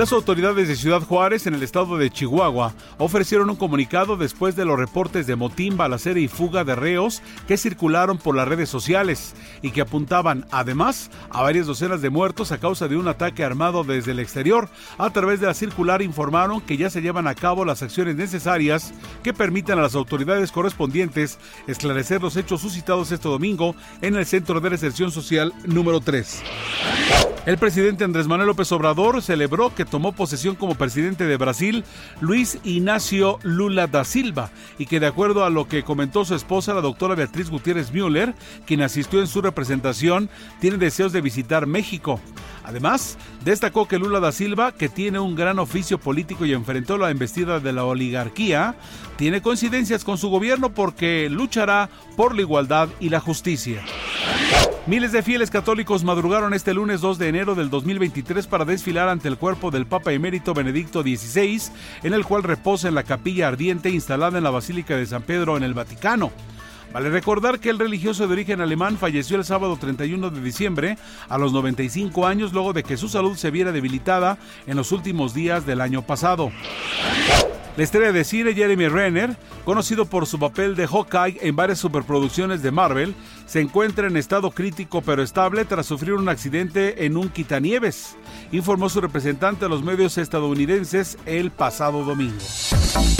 Las autoridades de Ciudad Juárez, en el estado de Chihuahua, ofrecieron un comunicado después de los reportes de motín, balacera y fuga de reos que circularon por las redes sociales y que apuntaban, además, a varias docenas de muertos a causa de un ataque armado desde el exterior. A través de la circular informaron que ya se llevan a cabo las acciones necesarias que permitan a las autoridades correspondientes esclarecer los hechos suscitados este domingo en el Centro de Reserción Social número 3. El presidente Andrés Manuel López Obrador celebró que tomó posesión como presidente de Brasil Luis Ignacio Lula da Silva y que de acuerdo a lo que comentó su esposa, la doctora Beatriz Gutiérrez Müller, quien asistió en su representación, tiene deseos de visitar México. Además, destacó que Lula da Silva, que tiene un gran oficio político y enfrentó la embestida de la oligarquía, tiene coincidencias con su gobierno porque luchará por la igualdad y la justicia. Miles de fieles católicos madrugaron este lunes 2 de enero del 2023 para desfilar ante el cuerpo del Papa emérito Benedicto XVI, en el cual reposa en la capilla ardiente instalada en la Basílica de San Pedro en el Vaticano. Vale recordar que el religioso de origen alemán falleció el sábado 31 de diciembre a los 95 años luego de que su salud se viera debilitada en los últimos días del año pasado. La estrella de cine Jeremy Renner, conocido por su papel de Hawkeye en varias superproducciones de Marvel, se encuentra en estado crítico pero estable tras sufrir un accidente en un quitanieves, informó su representante a los medios estadounidenses el pasado domingo.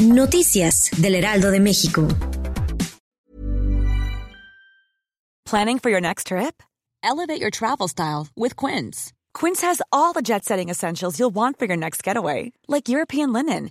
Noticias del Heraldo de México. Planning for your next trip? Elevate your travel style with Quince. Quince has all the jet setting essentials you'll want for your next getaway, like European linen